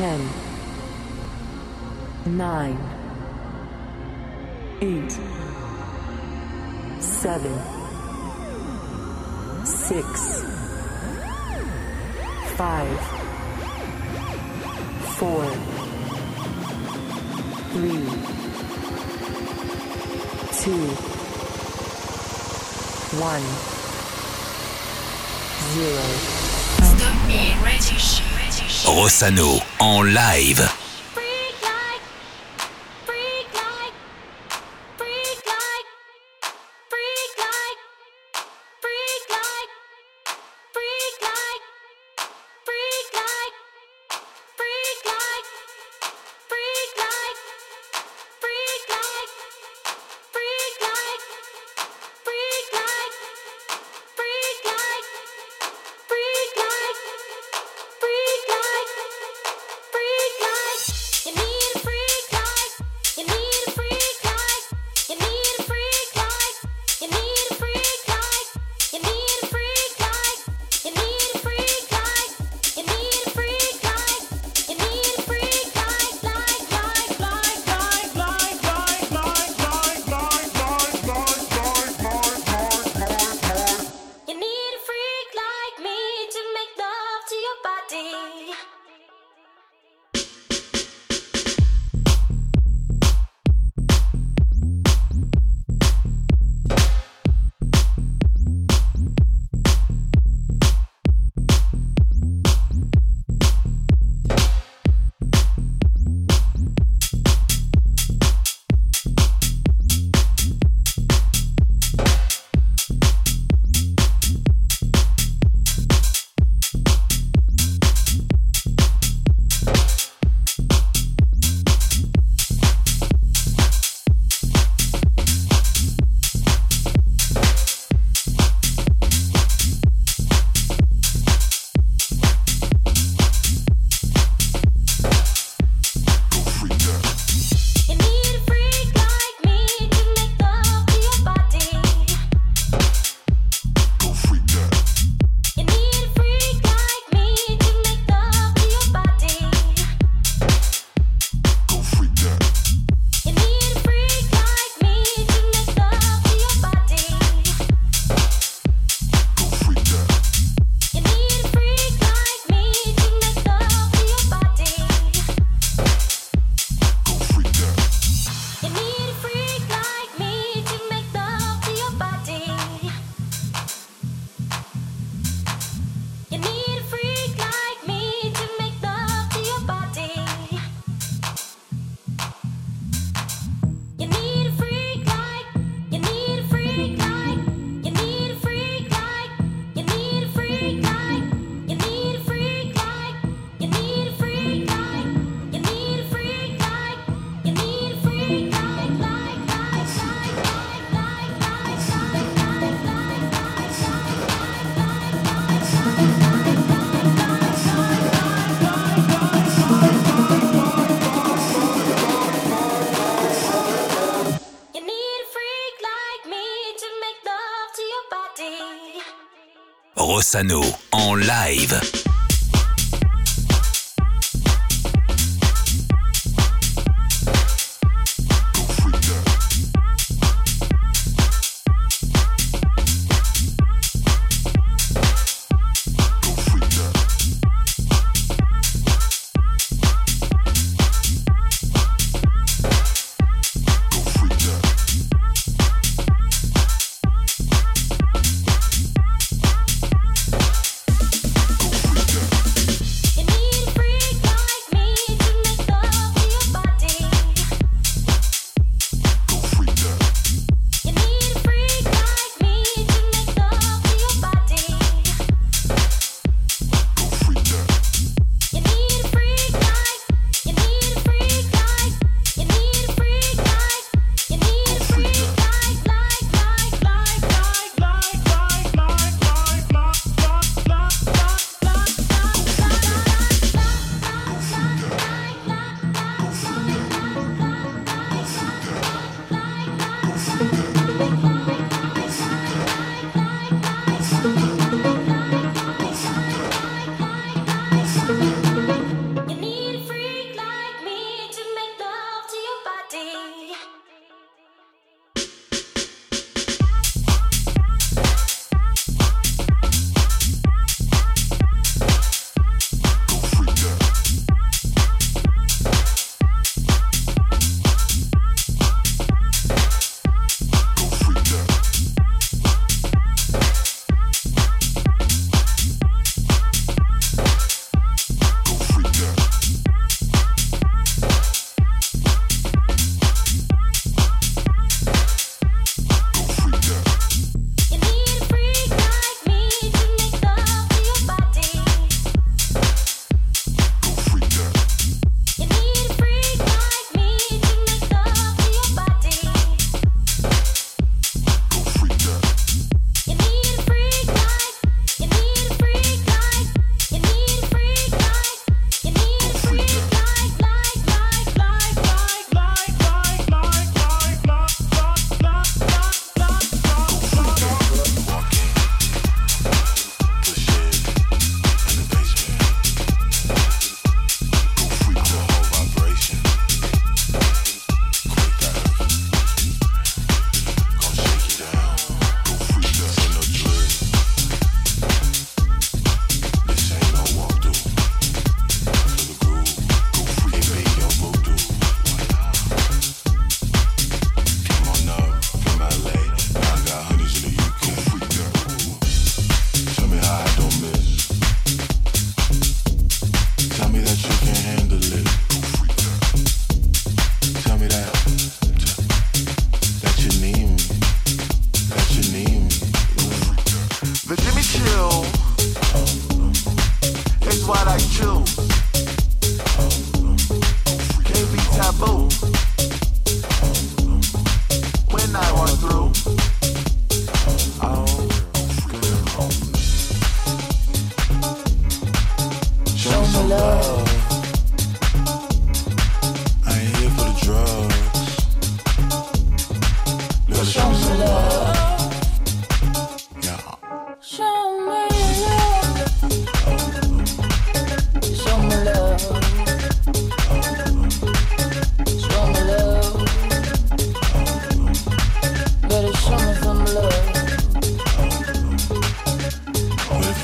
Ten, nine, eight, seven, six, five, four, three, two, one, zero. Stop me, British. Rossano en live. Rossano en live.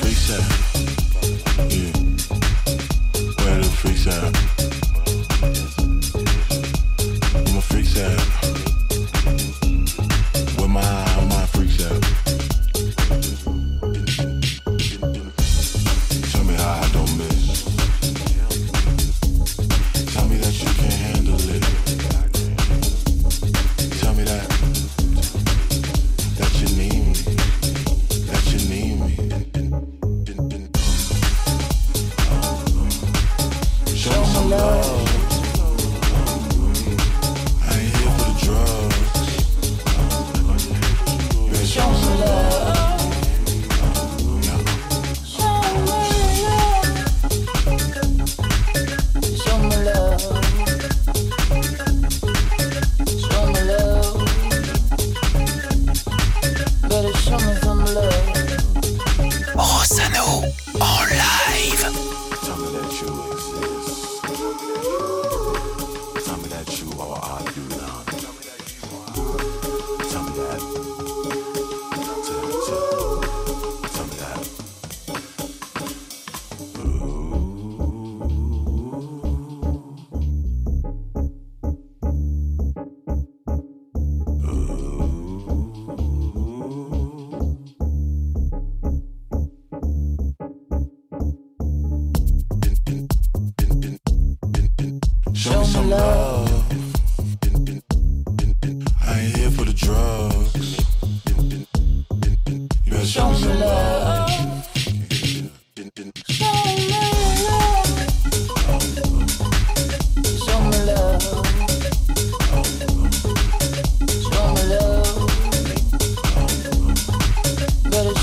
Lisa.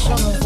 show.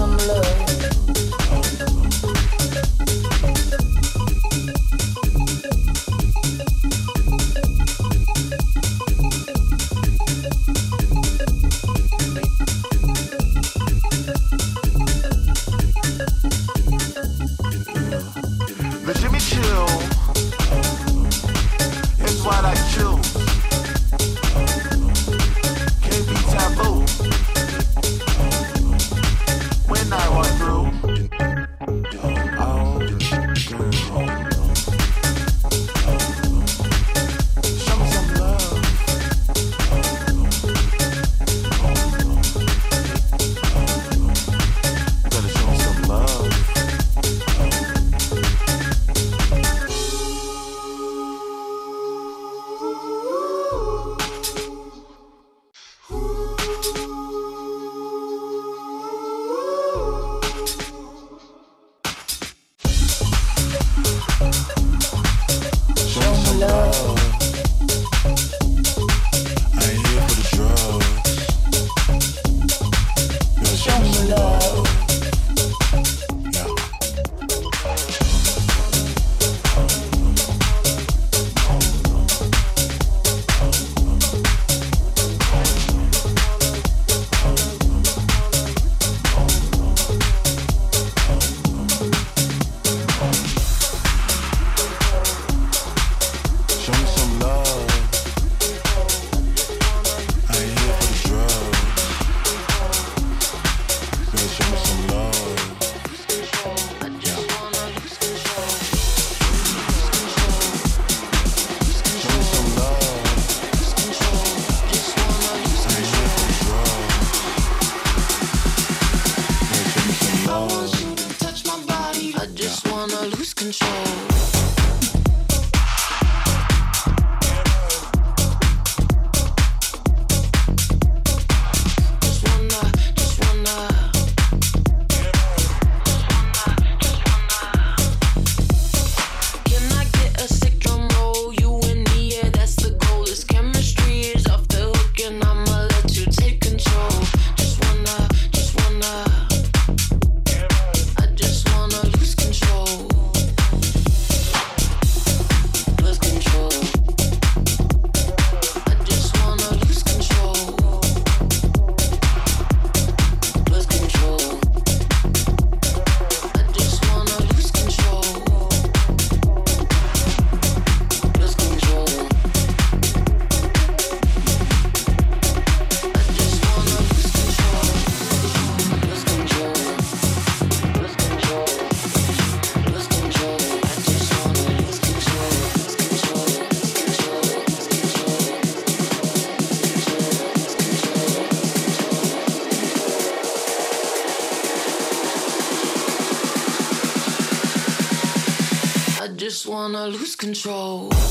Just wanna lose control.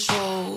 Control.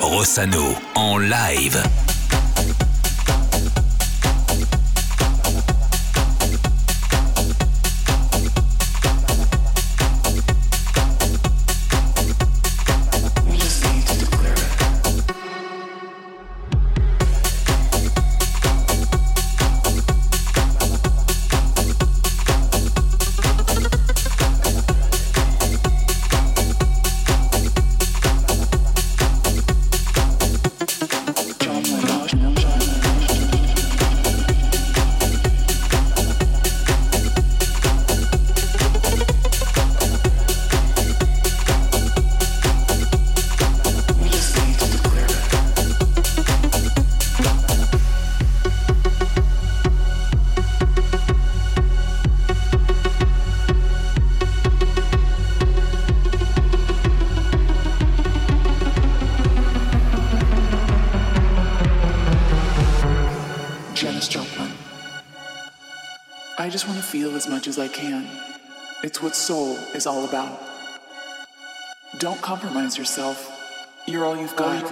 Rossano en live. Yourself. You're all you've got.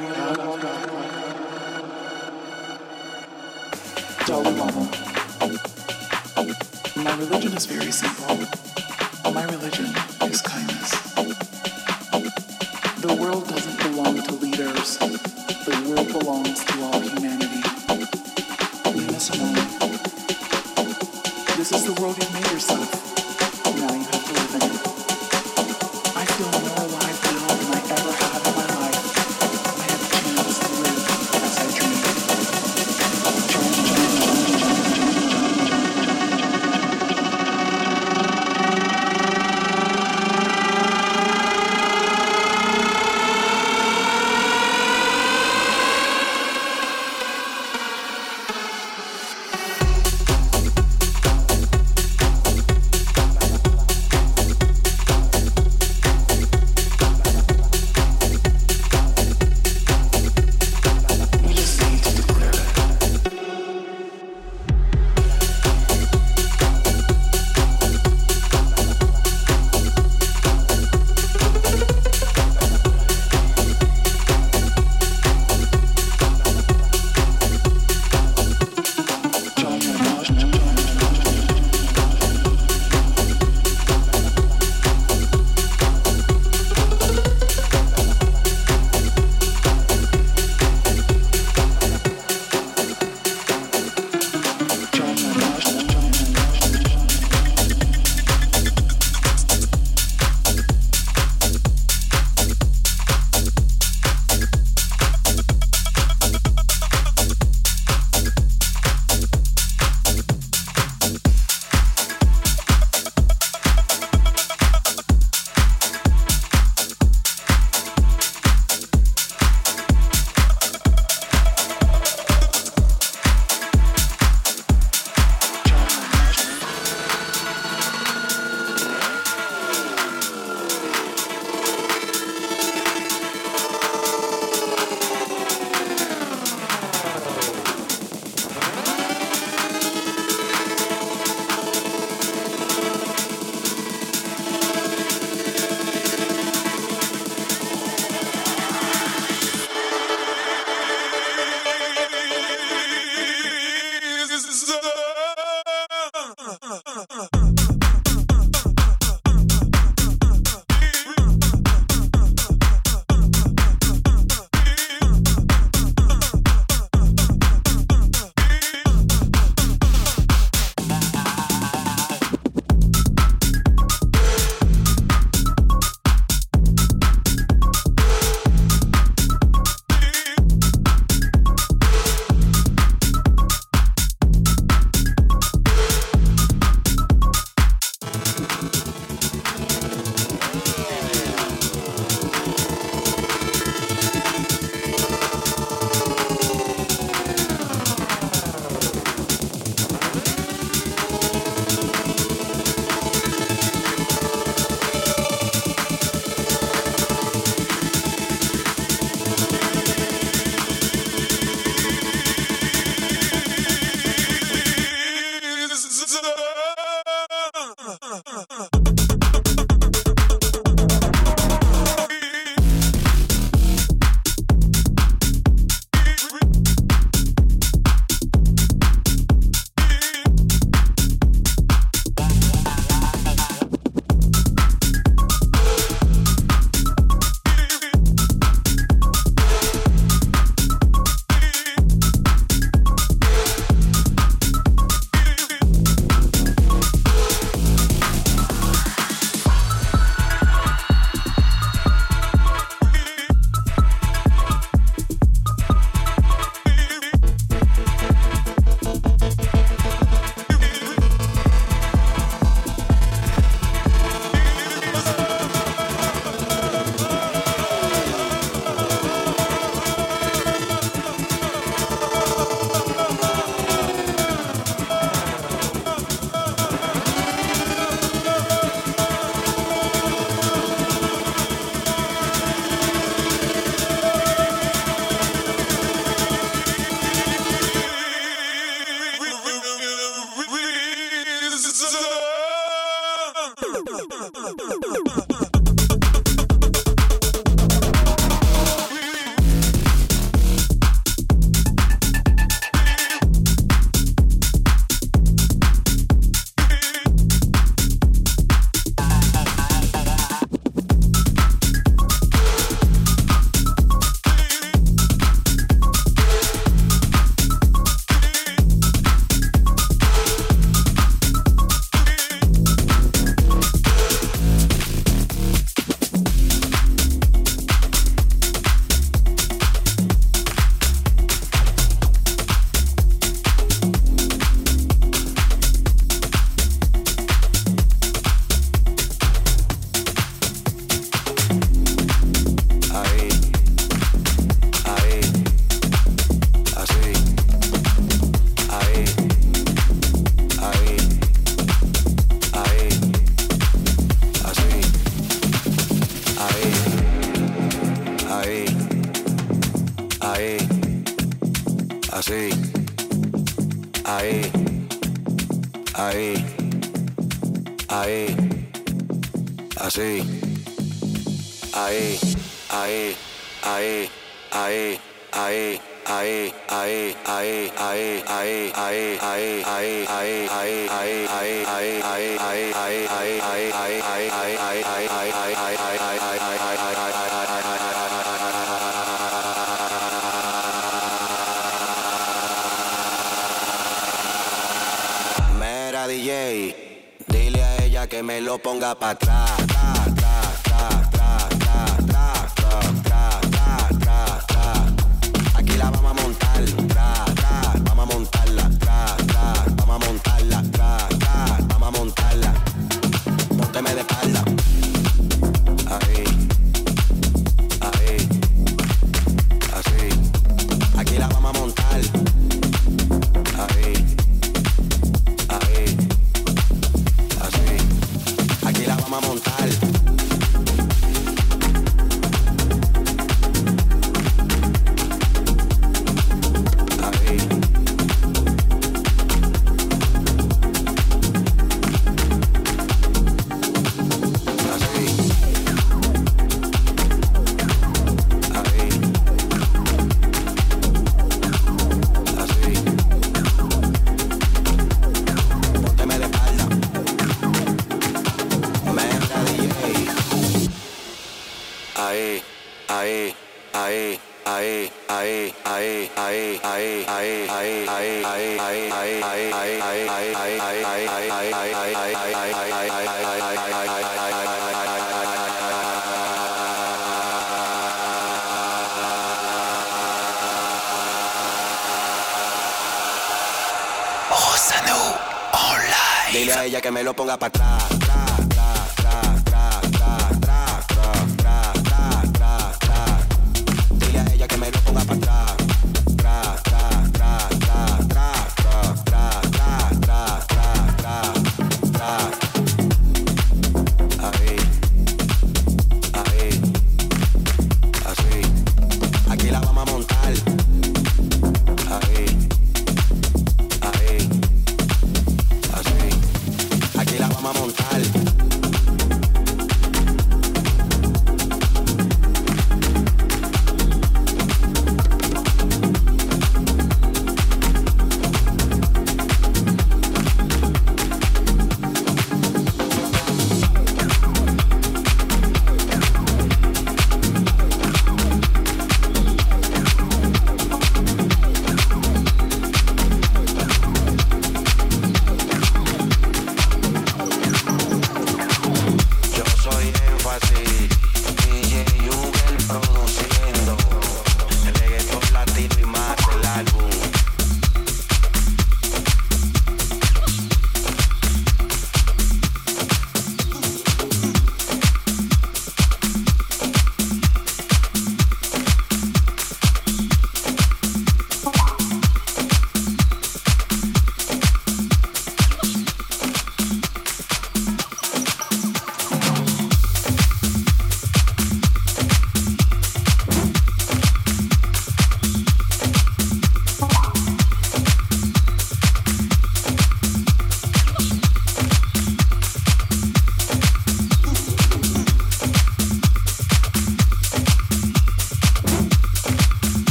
Que me lo ponga para atrás.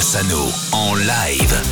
Rossano en live.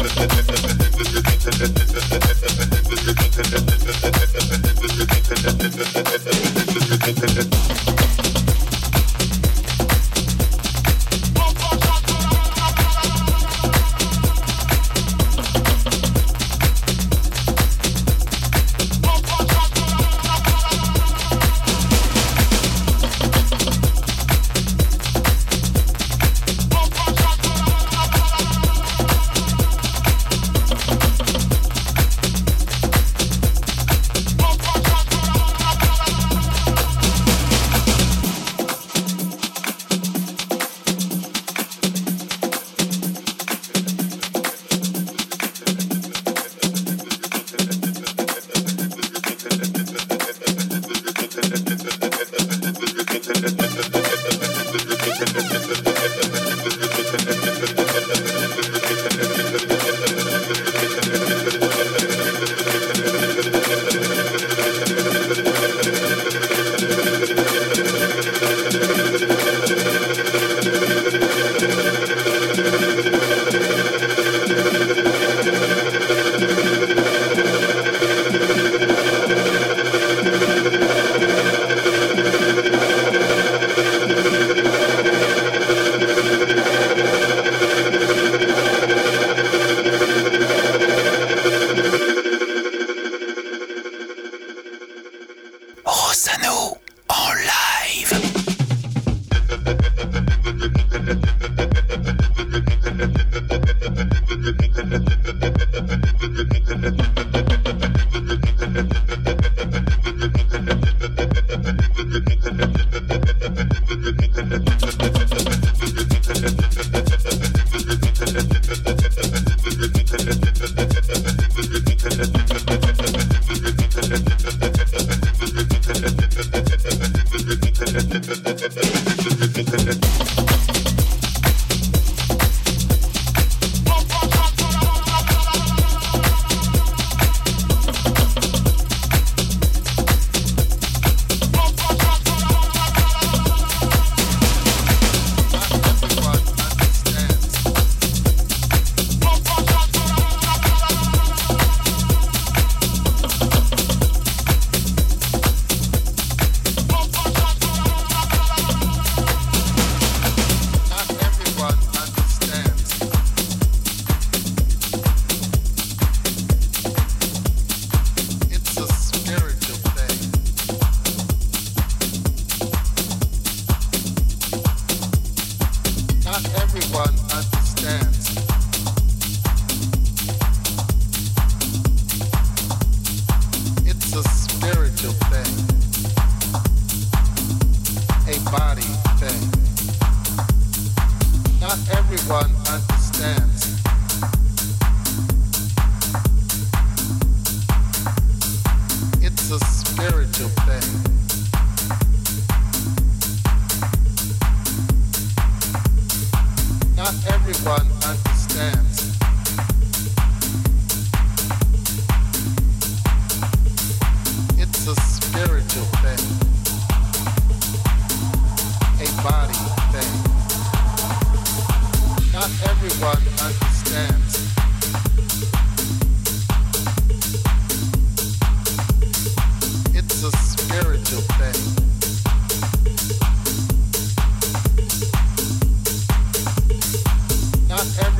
Everyone It's a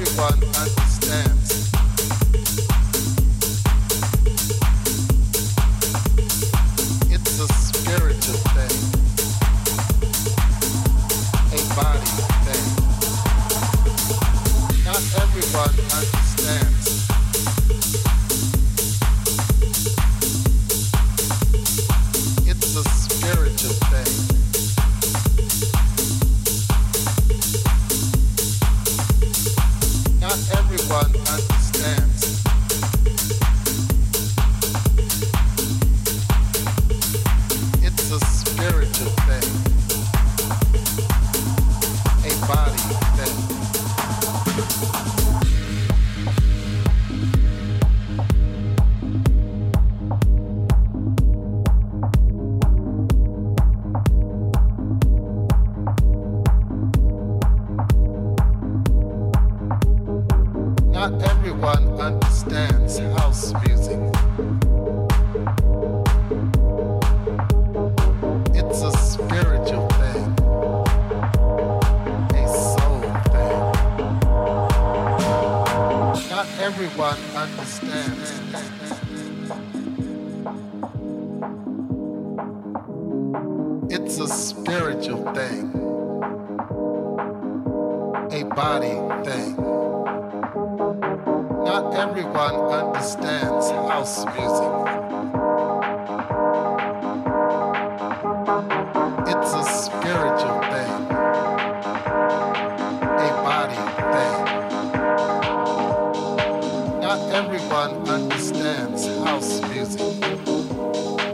spiritual thing, a soul